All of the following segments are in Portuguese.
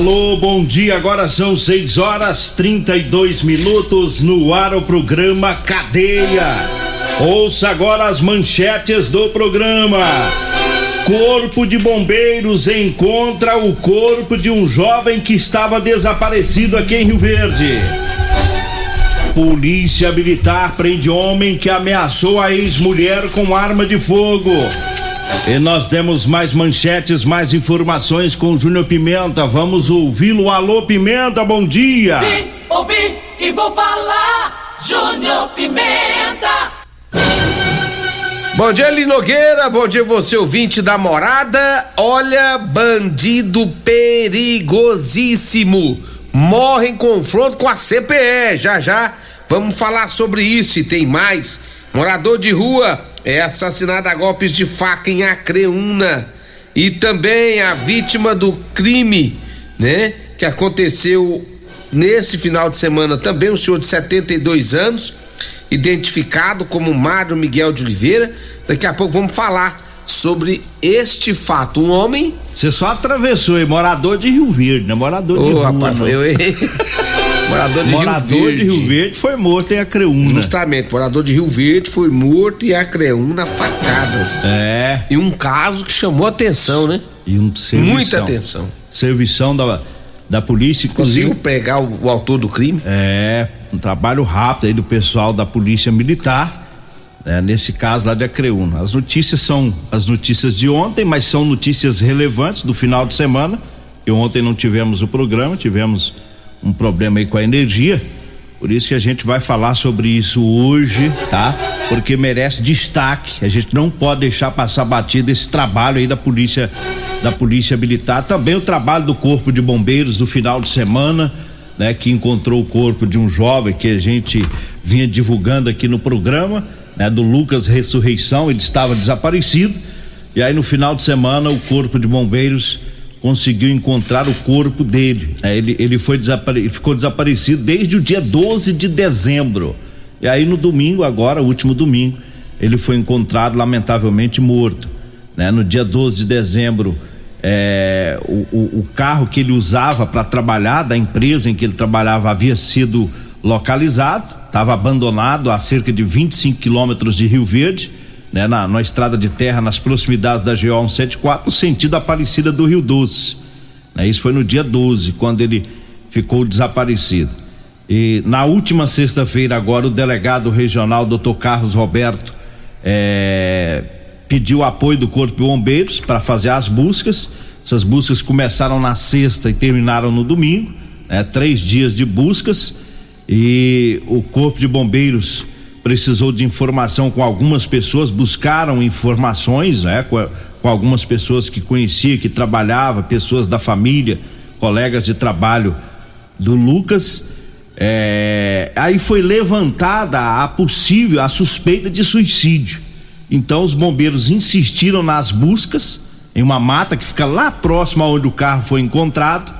Alô, bom dia. Agora são 6 horas 32 minutos no ar o programa Cadeia. Ouça agora as manchetes do programa. Corpo de Bombeiros encontra o corpo de um jovem que estava desaparecido aqui em Rio Verde. Polícia Militar prende homem que ameaçou a ex-mulher com arma de fogo. E nós temos mais manchetes, mais informações com o Júnior Pimenta. Vamos ouvi-lo. Alô, Pimenta, bom dia. Vim, ouvi e vou falar. Júnior Pimenta. Bom dia, Linogueira. Bom dia, você ouvinte da morada. Olha, bandido perigosíssimo. Morre em confronto com a CPE. Já já vamos falar sobre isso e tem mais. Morador de rua é assassinado a golpes de faca em Acreúna. E também a vítima do crime, né? Que aconteceu nesse final de semana também, um senhor de 72 anos, identificado como Mário Miguel de Oliveira. Daqui a pouco vamos falar sobre este fato. Um homem. Você só atravessou, hein? Morador de Rio Verde, né? Morador de Ô, rapaz, não. eu errei. morador de Morador Rio Verde. de Rio Verde foi morto em Acreúna. Justamente, morador de Rio Verde foi morto em Acreúna facadas. É. E um caso que chamou atenção, né? E um servição. Muita atenção. Servição da, da polícia, inclusive. Conseguiu pegar o, o autor do crime? É, um trabalho rápido aí do pessoal da Polícia Militar, né, nesse caso lá de Acreúna. As notícias são as notícias de ontem, mas são notícias relevantes do final de semana. E ontem não tivemos o programa, tivemos um problema aí com a energia. Por isso que a gente vai falar sobre isso hoje, tá? Porque merece destaque. A gente não pode deixar passar batido esse trabalho aí da polícia da polícia militar, também o trabalho do corpo de bombeiros do final de semana, né, que encontrou o corpo de um jovem que a gente vinha divulgando aqui no programa, né, do Lucas Ressurreição, ele estava desaparecido. E aí no final de semana o corpo de bombeiros conseguiu encontrar o corpo dele. né? ele, ele foi desapare, ficou desaparecido desde o dia 12 de dezembro. E aí no domingo, agora, último domingo, ele foi encontrado lamentavelmente morto. né? No dia 12 de dezembro, é, o, o- o carro que ele usava para trabalhar, da empresa em que ele trabalhava, havia sido localizado, estava abandonado a cerca de 25 quilômetros de Rio Verde, né, na, na estrada de terra, nas proximidades da GO 174, no sentido Aparecida do Rio Doce. Né, isso foi no dia 12, quando ele ficou desaparecido. E na última sexta-feira, agora, o delegado regional, doutor Carlos Roberto, eh, pediu apoio do Corpo de Bombeiros para fazer as buscas. Essas buscas começaram na sexta e terminaram no domingo, né, três dias de buscas. E o Corpo de Bombeiros precisou de informação com algumas pessoas, buscaram informações, né, com, com algumas pessoas que conhecia, que trabalhava, pessoas da família, colegas de trabalho do Lucas. É, aí foi levantada a possível, a suspeita de suicídio. Então os bombeiros insistiram nas buscas em uma mata que fica lá próximo aonde o carro foi encontrado.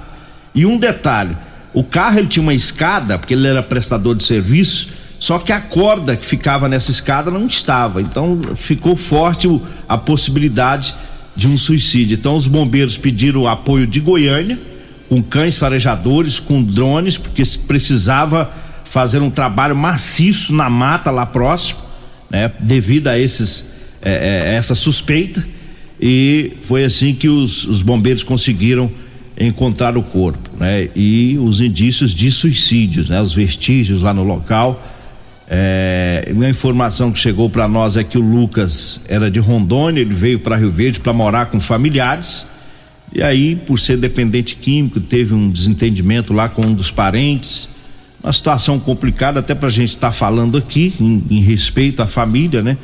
E um detalhe, o carro ele tinha uma escada, porque ele era prestador de serviço, só que a corda que ficava nessa escada não estava. Então ficou forte a possibilidade de um suicídio. Então os bombeiros pediram o apoio de Goiânia, com cães farejadores, com drones, porque se precisava fazer um trabalho maciço na mata lá próximo, né? Devido a esses eh, eh, essa suspeita e foi assim que os, os bombeiros conseguiram encontrar o corpo, né? E os indícios de suicídios, né? Os vestígios lá no local. É, uma informação que chegou para nós é que o Lucas era de Rondônia, ele veio para Rio Verde para morar com familiares. E aí, por ser dependente químico, teve um desentendimento lá com um dos parentes. Uma situação complicada, até para a gente estar tá falando aqui, em, em, respeito à família, né?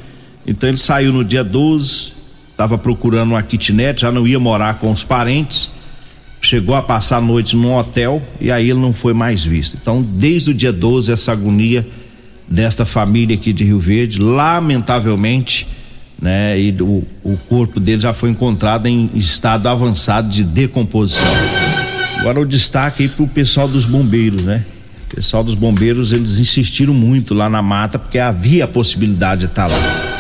Então ele saiu no dia 12, estava procurando uma kitnet, já não ia morar com os parentes chegou a passar a noite num hotel e aí ele não foi mais visto. Então, desde o dia 12, essa agonia desta família aqui de Rio Verde, lamentavelmente, né? E o, o corpo dele já foi encontrado em estado avançado de decomposição. Agora o destaque aí pro pessoal dos bombeiros, né? O pessoal dos bombeiros, eles insistiram muito lá na mata porque havia a possibilidade de estar tá lá.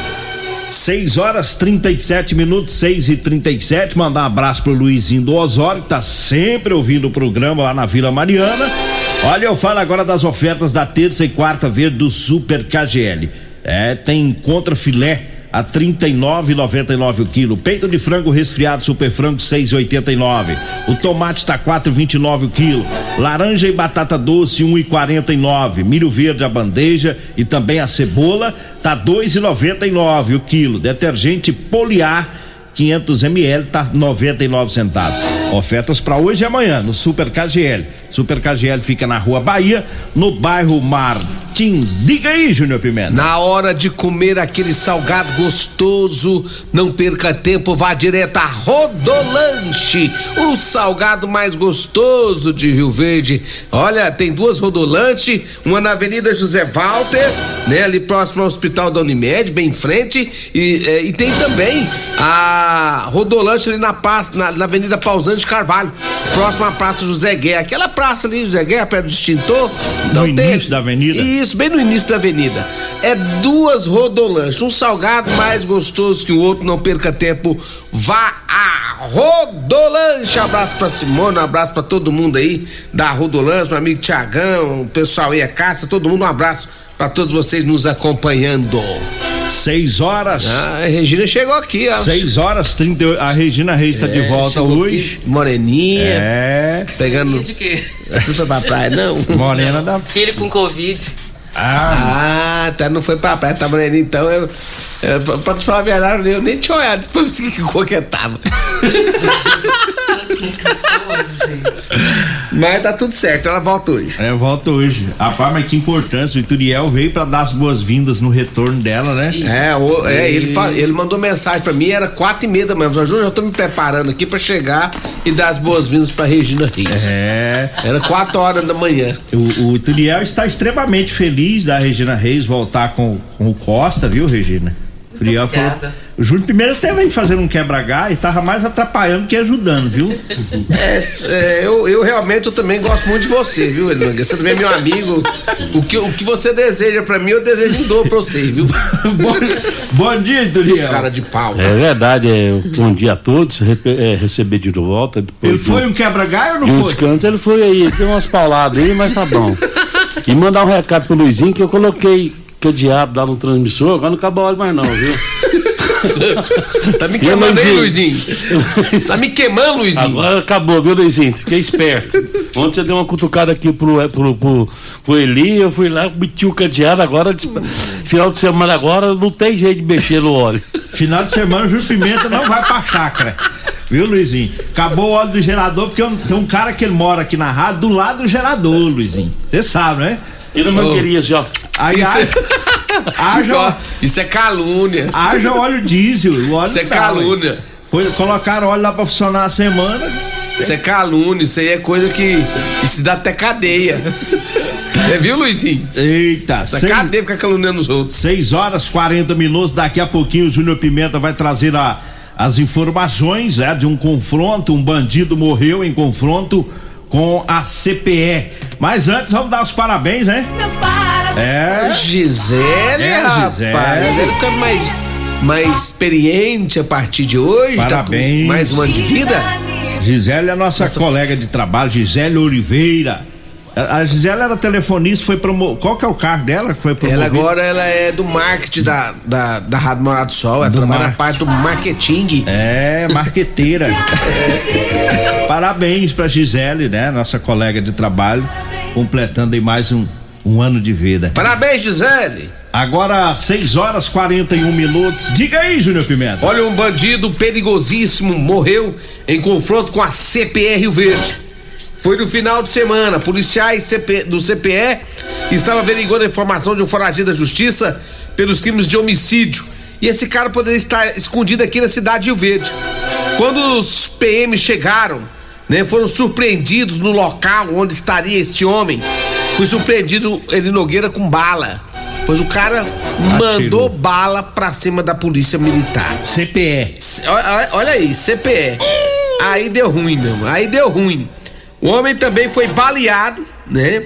6 horas 37 minutos, 6 e 37 Mandar um abraço pro Luizinho do Osório, que tá sempre ouvindo o programa lá na Vila Mariana. Olha, eu falo agora das ofertas da terça e quarta verde do Super KGL. É, tem contra filé a 39,99 o quilo. Peito de frango resfriado super frango 6,89. O tomate está 4,29 o quilo. Laranja e batata doce 1,49. Milho verde a bandeja e também a cebola tá 2,99 o quilo. Detergente Poliar 500 ml tá 99 centavos. Ofertas para hoje e amanhã no Super KGL. Super KGL fica na Rua Bahia, no bairro Martins. Diga aí, Júnior Pimenta. Na hora de comer aquele salgado gostoso, não perca tempo, vá direto a Rodolanche, o salgado mais gostoso de Rio Verde. Olha, tem duas Rodolanche, uma na Avenida José Walter, né, ali próximo ao Hospital da Unimed, bem em frente, e, é, e tem também a Rodolanche ali na, na, na Avenida Pausante Carvalho, próximo à Praça José Guerra, aquela praça praça ali, José Guerra, perto do extintor. Então, no tem, início da avenida? Isso, bem no início da avenida. É duas rodolanches, um salgado mais gostoso que o outro, não perca tempo. Vá a Rodolanche. Abraço pra Simone, um abraço pra todo mundo aí da Rodolanche, meu amigo Tiagão, o pessoal aí, a Caça, todo mundo, um abraço para todos vocês nos acompanhando. 6 horas. Ah, a Regina chegou aqui, ó. 6 horas 38. A Regina Reis está é, de volta hoje. Aqui, moreninha. É. Pegando. De quê? Você foi pra praia, não? Morena da. Filho com Covid. Ah, ah tá, não foi pra praia, tá moreninha, então eu. eu pra te falar a verdade, eu nem tinha olhado, depois que cor que tava. gente. Mas tá tudo certo, ela volta hoje. É, volta hoje. Rapaz, mas que importância. O Ituriel veio pra dar as boas-vindas no retorno dela, né? É, o, é ele, fala, ele mandou mensagem pra mim, era quatro e meia da manhã. Eu já tô me preparando aqui pra chegar e dar as boas-vindas pra Regina Reis. É. Era quatro horas da manhã. O, o Ituriel está extremamente feliz da Regina Reis voltar com, com o Costa, viu, Regina? O Ituriel falou o Júnior primeiro até veio fazendo um quebra-gás e tava mais atrapalhando que ajudando, viu? É, é, eu, eu realmente eu também gosto muito de você, viu, Elanga? Você também é meu amigo. O que, o que você deseja pra mim, eu desejo em dor pra você, viu? bom, bom dia, Duriel. Cara de pau. É verdade, é, bom dia a todos. É, receber de volta. Ele foi um quebra-gás ou não foi? Cantos, ele foi aí, deu umas pauladas aí, mas tá bom. E mandar um recado pro Luizinho que eu coloquei que o diabo lá no transmissor, agora não acabou a hora mais não, viu? tá me queimando aí, Luizinho. Tá me queimando, Luizinho. Agora acabou, viu, Luizinho? Fiquei esperto. Ontem eu dei uma cutucada aqui pro, pro, pro, pro Eli, eu fui lá, meti o cadeado, agora, final de semana agora, não tem jeito de mexer no óleo. Final de semana, o Júlio Pimenta não vai pra chácara. Viu, Luizinho? Acabou o óleo do gerador, porque tem um cara que ele mora aqui na rádio do lado do gerador, Luizinho. Você sabe, né? Eu não oh. queria, já. Aí, aí, Haja, isso, ó, isso é calúnia. Haja óleo diesel. Óleo isso é tá, calúnia. Foi, colocaram óleo lá pra funcionar a semana. Isso é calúnia, isso aí é coisa que. Isso dá até cadeia. Você viu, Luizinho? Eita, Essa seis, cadeia fica caluniando os outros. 6 horas 40 minutos. Daqui a pouquinho o Júnior Pimenta vai trazer a, as informações é, de um confronto. Um bandido morreu em confronto com a CPE. Mas antes, vamos dar os parabéns, né? Meus parabéns. É. Gisele, é, rapaz. Gisele. Gisele fica mais, mais experiente a partir de hoje. Parabéns. Tá mais um ano de vida. Gisele é a nossa, nossa colega de trabalho, Gisele Oliveira. A Gisele era telefonista, foi promo... Qual que é o cargo dela que foi promovido? Ela agora ela é do marketing da, da, da Rádio Morado do Sol, ela Do trabalha na marketing. parte do marketing. É, marqueteira. Parabéns pra Gisele, né? Nossa colega de trabalho, completando aí mais um, um ano de vida. Parabéns, Gisele! Agora, 6 horas 41 minutos. Diga aí, Júnior Pimenta. Olha, um bandido perigosíssimo morreu em confronto com a CPR Rio Verde. Foi no final de semana. Policiais CP do CPE estavam averiguando a informação de um foragido da justiça pelos crimes de homicídio. E esse cara poderia estar escondido aqui na cidade de Rio Verde. Quando os PM chegaram, né, foram surpreendidos no local onde estaria este homem. Foi surpreendido ele Nogueira com bala. Pois o cara mandou bala pra cima da polícia militar. CPE. C- Olha, olha aí, CPE. Aí deu ruim, meu. irmão, Aí deu ruim. O homem também foi baleado, né?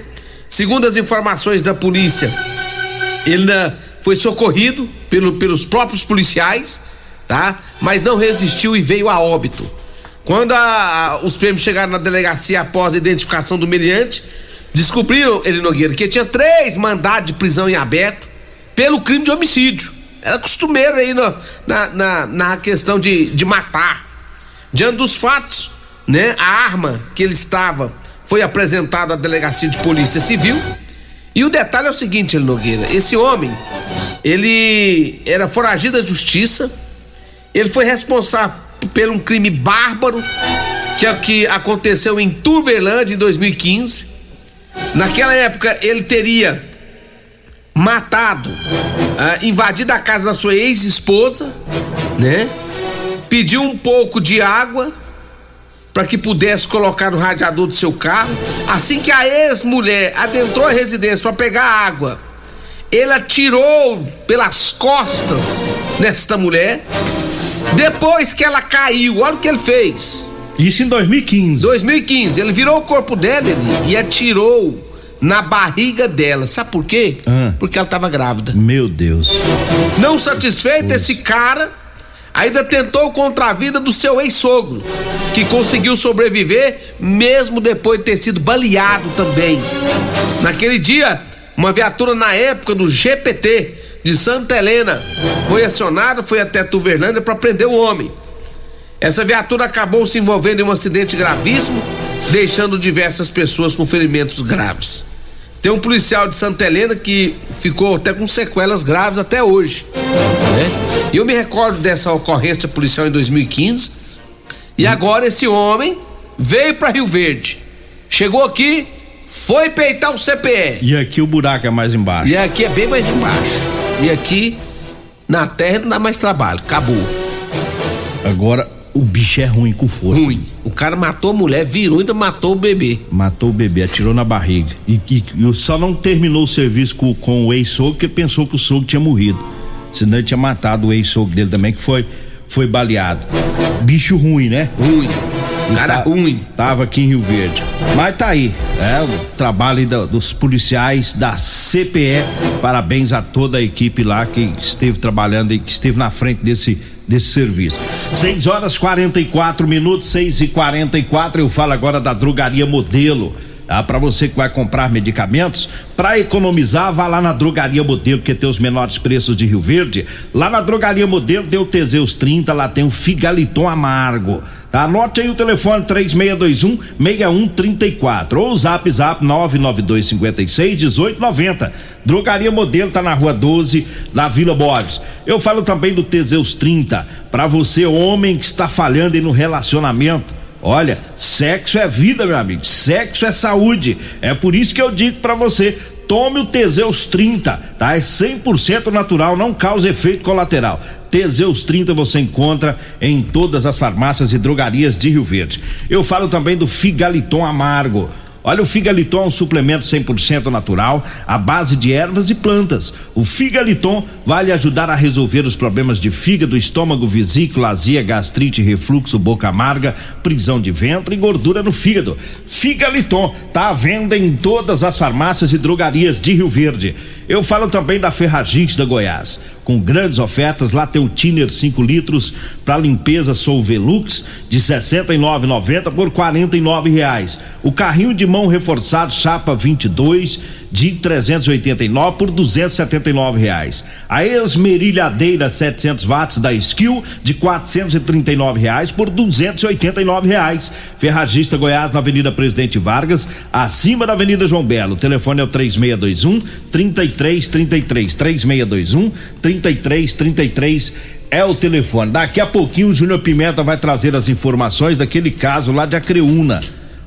Segundo as informações da polícia, ele né, foi socorrido pelo- pelos próprios policiais, tá? Mas não resistiu e veio a óbito. Quando a- a- os prêmios chegaram na delegacia após a identificação do meliante, descobriram, ele Nogueira, que tinha três mandados de prisão em aberto pelo crime de homicídio. Era costumeiro aí no- na, na, na questão de, de matar. Diante dos fatos, né, a arma que ele estava foi apresentada à delegacia de polícia civil. E o detalhe é o seguinte, ele Nogueira, esse homem, ele era foragido da justiça, ele foi responsável por um crime bárbaro, que que aconteceu em Turvelândia em 2015. Naquela época ele teria matado, ah, invadido a casa da sua ex-esposa, né? Pediu um pouco de água para que pudesse colocar no radiador do seu carro. Assim que a ex-mulher adentrou a residência para pegar água, ele atirou pelas costas nesta mulher. Depois que ela caiu, olha o que ele fez. Isso em 2015. 2015, ele virou o corpo dela ele, e atirou na barriga dela. Sabe por quê? Ah. Porque ela estava grávida. Meu Deus. Não satisfeito, esse cara ainda tentou contra a vida do seu ex-sogro, que conseguiu sobreviver mesmo depois de ter sido baleado também. Naquele dia, uma viatura na época do GPT de Santa Helena foi acionada, foi até Tuverlândia para prender o homem. Essa viatura acabou se envolvendo em um acidente gravíssimo, deixando diversas pessoas com ferimentos graves. Tem um policial de Santa Helena que ficou até com sequelas graves até hoje. Né? Eu me recordo dessa ocorrência policial em 2015. E agora esse homem veio para Rio Verde. Chegou aqui, foi peitar o CPE. E aqui o buraco é mais embaixo. E aqui é bem mais embaixo. E aqui na terra não dá mais trabalho. Acabou. Agora o bicho é ruim com força. Ruim. O cara matou a mulher, virou e ainda matou o bebê. Matou o bebê, atirou na barriga. E, e, e só não terminou o serviço com, com o ex-sogro porque pensou que o sogro tinha morrido. Senão ele tinha matado o ex-sogro dele também, que foi, foi baleado. Bicho ruim, né? Ruim. Cara Tá- ruim. Tava aqui em Rio Verde. Mas tá aí, é o trabalho da- dos policiais da CPE. Parabéns a toda a equipe lá que esteve trabalhando e que esteve na frente desse desse serviço. 6 horas 44 minutos, 6 e 44 Eu falo agora da drogaria Modelo. Tá? Para você que vai comprar medicamentos, para economizar, vá lá na Drogaria Modelo, que tem os menores preços de Rio Verde. Lá na Drogaria Modelo tem o Teseus 30, lá tem o Figaliton Amargo. Tá? Anote aí o telefone 3621 6134 ou o zap zap 992 56 1890. Drogaria Modelo tá na rua 12, na Vila Borges. Eu falo também do Teseus 30, para você homem que está falhando aí no relacionamento. Olha, sexo é vida, meu amigo. Sexo é saúde. É por isso que eu digo para você, tome o Teseus 30, tá? É 100% natural, não causa efeito colateral. Teseus 30 você encontra em todas as farmácias e drogarias de Rio Verde. Eu falo também do Figaliton Amargo. Olha, o Figaliton é um suplemento 100% natural, à base de ervas e plantas. O Figaliton vai lhe ajudar a resolver os problemas de fígado, estômago, vesícula, azia, gastrite, refluxo, boca amarga, prisão de ventre e gordura no fígado. Figaliton tá à venda em todas as farmácias e drogarias de Rio Verde. Eu falo também da Ferragista da Goiás, com grandes ofertas. Lá tem o Tiner 5 litros para limpeza Solvelux de 69,90 por 49 reais. O carrinho de mão reforçado Chapa 22 de 389 por 279 reais. A esmerilhadeira 700 watts da Skill de 439 reais por 289 reais. Ferragista Goiás na Avenida Presidente Vargas, acima da Avenida João Belo. O telefone é o 3621 3333 3621 3333 é o telefone. Daqui a pouquinho o Júnior Pimenta vai trazer as informações daquele caso lá de Acreúna.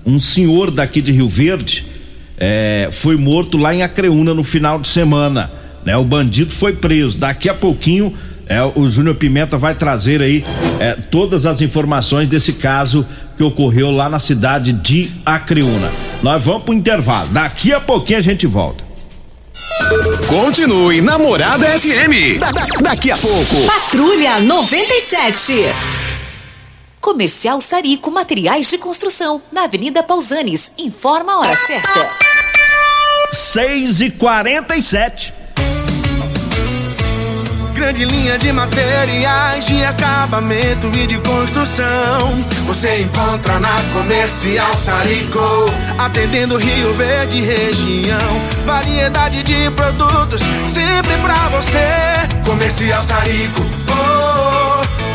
Um senhor daqui de Rio Verde é, foi morto lá em Acreúna no final de semana. Né? O bandido foi preso. Daqui a pouquinho é, o Júnior Pimenta vai trazer aí é, todas as informações desse caso que ocorreu lá na cidade de Acreúna. Nós vamos pro intervalo. Daqui a pouquinho a gente volta. Continue Namorada FM. Da, da, daqui a pouco. Patrulha 97. Comercial Sarico Materiais de Construção, na Avenida Pausanes. Informa a hora certa. 6 e 47 Grande linha de materiais de acabamento e de construção. Você encontra na Comercial Sarico, atendendo Rio Verde região. Variedade de produtos sempre pra você. Comercial Sarico, oh, oh,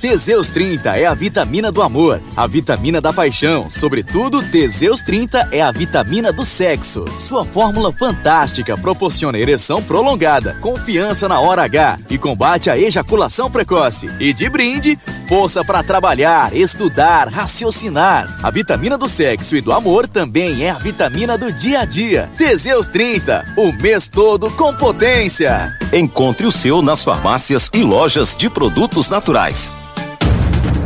Teseus 30 é a vitamina do amor, a vitamina da paixão. Sobretudo, Teseus 30 é a vitamina do sexo. Sua fórmula fantástica proporciona ereção prolongada, confiança na hora H e combate a ejaculação precoce. E de brinde, força para trabalhar, estudar, raciocinar. A vitamina do sexo e do amor também é a vitamina do dia a dia. Teseus 30, o mês todo com potência. Encontre o seu nas farmácias e lojas de produtos naturais.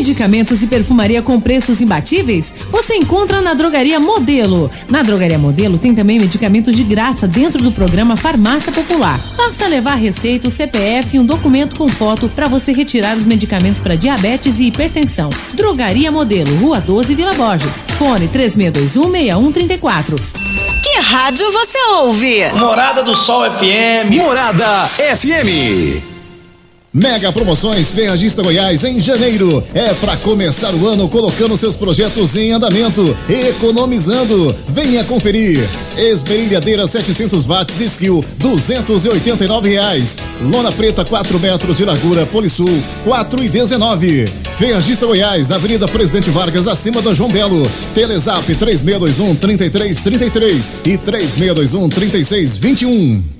Medicamentos e perfumaria com preços imbatíveis? Você encontra na Drogaria Modelo. Na Drogaria Modelo tem também medicamentos de graça dentro do programa Farmácia Popular. Basta levar receita, o CPF e um documento com foto para você retirar os medicamentos para diabetes e hipertensão. Drogaria Modelo, Rua 12, Vila Borges. Fone 36216134. Que rádio você ouve? Morada do Sol FM. Morada FM. Mega Promoções Ferragista Goiás em janeiro. É para começar o ano colocando seus projetos em andamento, economizando. Venha conferir. Esmerilhadeira 700 watts Skill, 289 reais. Lona preta 4 metros de largura Polisul, 4 e 19. Ferragista Goiás, Avenida Presidente Vargas, acima da João Belo. Telezap 3621 3333 e 3621 3621.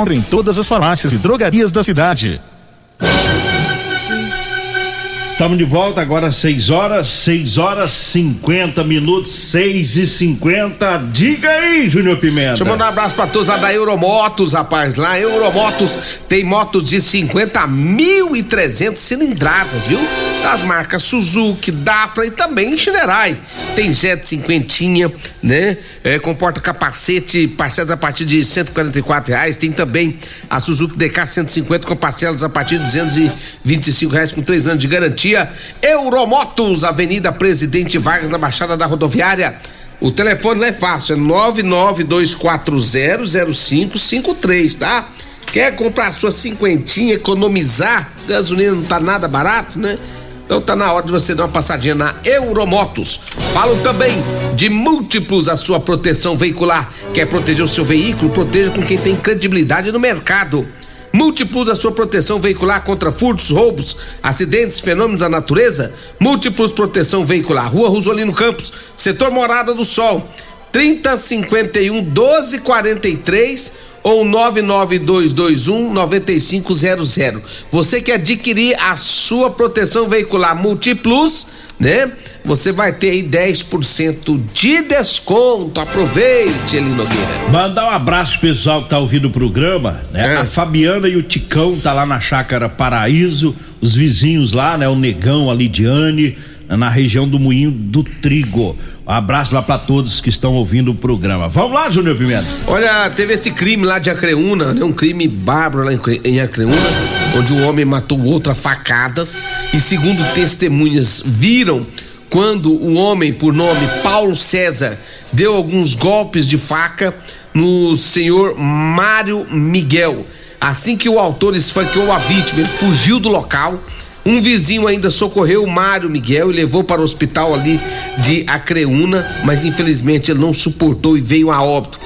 encontra em todas as farmácias e drogarias da cidade. Estamos de volta agora 6 horas, 6 horas 50 minutos, 6 e 50 Diga aí, Júnior Pimenta. Deixa eu mandar um abraço pra todos lá da Euromotos, rapaz. Lá, Euromotos tem motos de 50 mil e 300 cilindradas, viu? Das marcas Suzuki, Dafra e também Shinerai. Tem Jet cinquentinha, né? É, comporta capacete, parcelas a partir de 144 reais. Tem também a Suzuki DK 150 com parcelas a partir de 225 reais com 3 anos de garantia. Euromotos, Avenida Presidente Vargas, na Baixada da Rodoviária. O telefone não é fácil, é 992400553, tá? Quer comprar sua cinquentinha, economizar? Gasolina não tá nada barato, né? Então tá na hora de você dar uma passadinha na Euromotos. Falo também de múltiplos a sua proteção veicular. Quer proteger o seu veículo? Proteja com quem tem credibilidade no mercado. Múltiplos a sua proteção veicular contra furtos, roubos, acidentes, fenômenos da natureza. Múltiplos proteção veicular. Rua Rosolino Campos, setor Morada do Sol. 3051 1243 ou 99221 9500. Você que adquirir a sua proteção veicular Multiplus, né? Você vai ter aí 10% de desconto. Aproveite, Eli Nogueira. Mandar um abraço pessoal que tá ouvindo o programa, né? É. A Fabiana e o Ticão tá lá na Chácara Paraíso, os vizinhos lá, né? O Negão, a Lidiane, na região do Moinho do Trigo. Abraço lá pra todos que estão ouvindo o programa. Vamos lá, Júnior Pimenta. Olha, teve esse crime lá de Acreúna, né? Um crime bárbaro lá em Cre- em Acreúna, onde um homem matou outro a facadas e segundo testemunhas viram quando o homem por nome Paulo César deu alguns golpes de faca no senhor Mário Miguel. Assim que o autor esfaqueou a vítima, ele fugiu do local. Um vizinho ainda socorreu o Mário Miguel e levou para o hospital ali de Acreúna, mas infelizmente ele não suportou e veio a óbito.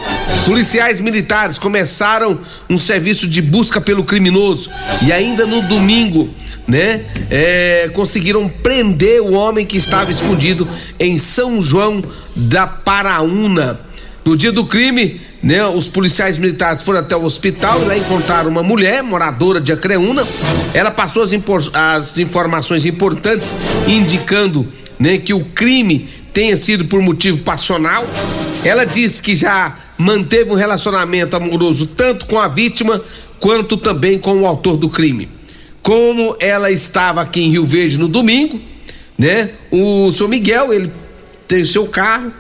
Policiais militares começaram um serviço de busca pelo criminoso e ainda no domingo, né, é, conseguiram prender o homem que estava escondido em São João da Paraúna. No dia do crime, né, os policiais militares foram até o hospital e lá encontraram uma mulher, moradora de Acreúna. Ela passou as, as informações importantes, indicando né, que o crime tenha sido por motivo passional. Ela disse que já manteve um relacionamento amoroso tanto com a vítima quanto também com o autor do crime. Como ela estava aqui em Rio Verde no domingo, né? O seu Miguel, ele tem seu carro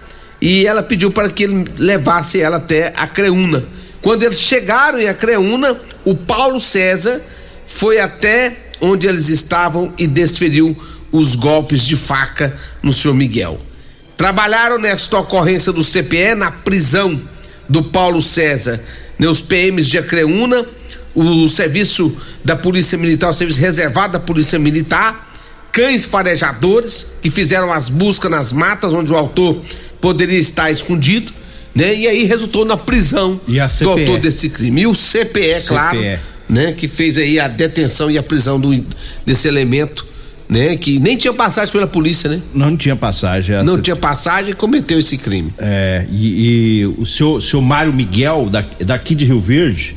e ela pediu para que ele levasse ela até a Creúna. Quando eles chegaram em Acreúna, o Paulo César foi até onde eles estavam e desferiu os golpes de faca no senhor Miguel. Trabalharam nesta ocorrência do CPE na prisão do Paulo César, os PMs de Acreúna, o serviço da Polícia Militar, o serviço reservado da Polícia Militar, cães farejadores que fizeram as buscas nas matas onde o autor poderia estar escondido, né? E aí resultou na prisão do autor desse crime. E o CPE, claro, CPE. né? Que fez aí a detenção e a prisão do, desse elemento, né? Que nem tinha passagem pela polícia, né? Não tinha passagem. Não tinha passagem e cometeu esse crime. É, e, e o seu, seu Mário Miguel, da- daqui de Rio Verde,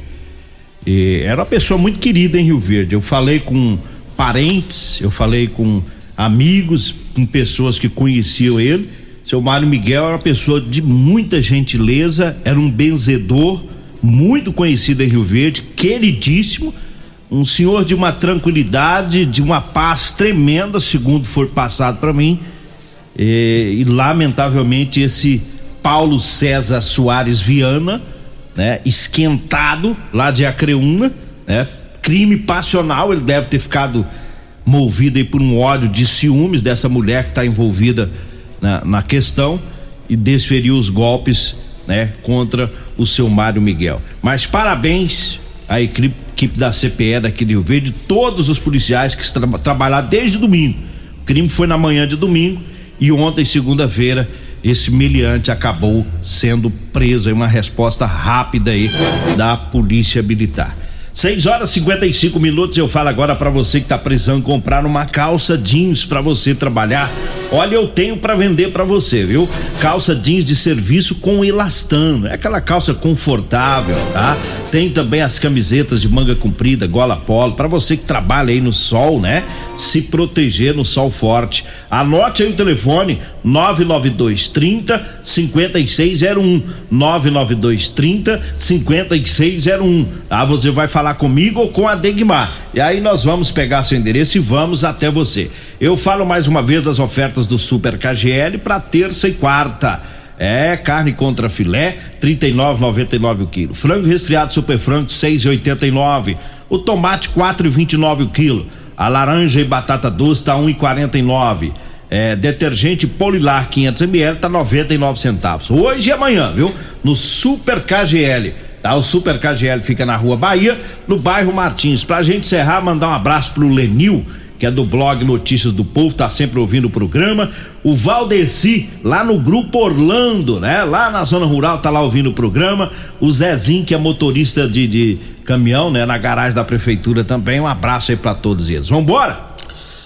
era uma pessoa muito querida em Rio Verde. Eu falei com parentes, eu falei com amigos, com pessoas que conheciam ele. Seu Mário Miguel era uma pessoa de muita gentileza, era um benzedor, muito conhecido em Rio Verde, queridíssimo, um senhor de uma tranquilidade, de uma paz tremenda, segundo foi passado para mim. E, e, lamentavelmente esse Paulo César Soares Viana, né, esquentado lá de Acreúna, né, crime passional, ele deve ter ficado movido aí por um ódio de ciúmes dessa mulher que está envolvida na, na questão e desferiu os golpes, né, contra o seu Mário Miguel. Mas parabéns à equipe, equipe da CPE daqui de Rio Verde, todos os policiais que tra trabalharam desde domingo. O crime foi na manhã de domingo e ontem, segunda-feira, esse miliante acabou sendo preso. É uma resposta rápida aí da Polícia Militar. 6 horas e 55 minutos. Eu falo agora para você que tá precisando comprar uma calça jeans para você trabalhar. Olha, eu tenho para vender para você, viu? Calça jeans de serviço com elastano. É aquela calça confortável, tá? Tem também as camisetas de manga comprida, gola polo, para você que trabalha aí no sol, né? Se proteger no sol forte. Anote aí o telefone 99230 5601. 99230 5601. Ah, você vai falar comigo ou com a Degmar. E aí nós vamos pegar seu endereço e vamos até você. Eu falo mais uma vez das ofertas do Super KGL para terça e quarta. É, carne contra filé, 39,99 o quilo. Frango resfriado super frango, 6,89. O tomate, 4,29 o quilo. A laranja e batata doce tá 1,49. É, detergente Polilar 500 ml tá 99 centavos. Hoje e amanhã, viu? No Super KGL. Tá? O Super KGL fica na Rua Bahia, no bairro Martins. Pra gente encerrar, mandar um abraço pro Lenil, que é do blog Notícias do Povo, tá sempre ouvindo o programa. O Valdeci, lá no Grupo Orlando, né? Lá na zona rural, tá lá ouvindo o programa. O Zezinho, que é motorista de, de caminhão, né? Na garagem da prefeitura também. Um abraço aí para todos eles. Vambora?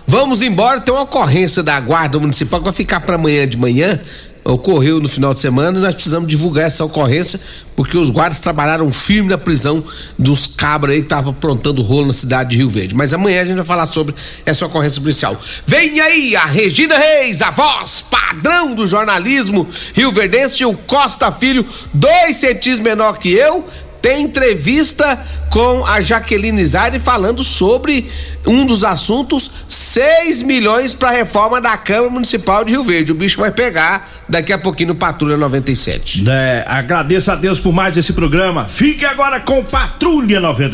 Vamos embora, tem uma ocorrência da Guarda Municipal que vai ficar para amanhã de manhã. Ocorreu no final de semana e nós precisamos divulgar essa ocorrência porque os guardas trabalharam firme na prisão dos cabras aí que estavam aprontando rolo na cidade de Rio Verde. Mas amanhã a gente vai falar sobre essa ocorrência policial. Vem aí a Regina Reis, a voz padrão do jornalismo Rio Verdense, o Costa Filho, dois centímetros menor que eu, tem entrevista com a Jaqueline Zaire falando sobre um dos assuntos 6 milhões para a reforma da Câmara Municipal de Rio Verde. O bicho vai pegar daqui a pouquinho no Patrulha 97. É, agradeço a Deus por mais esse programa. Fique agora com Patrulha 97.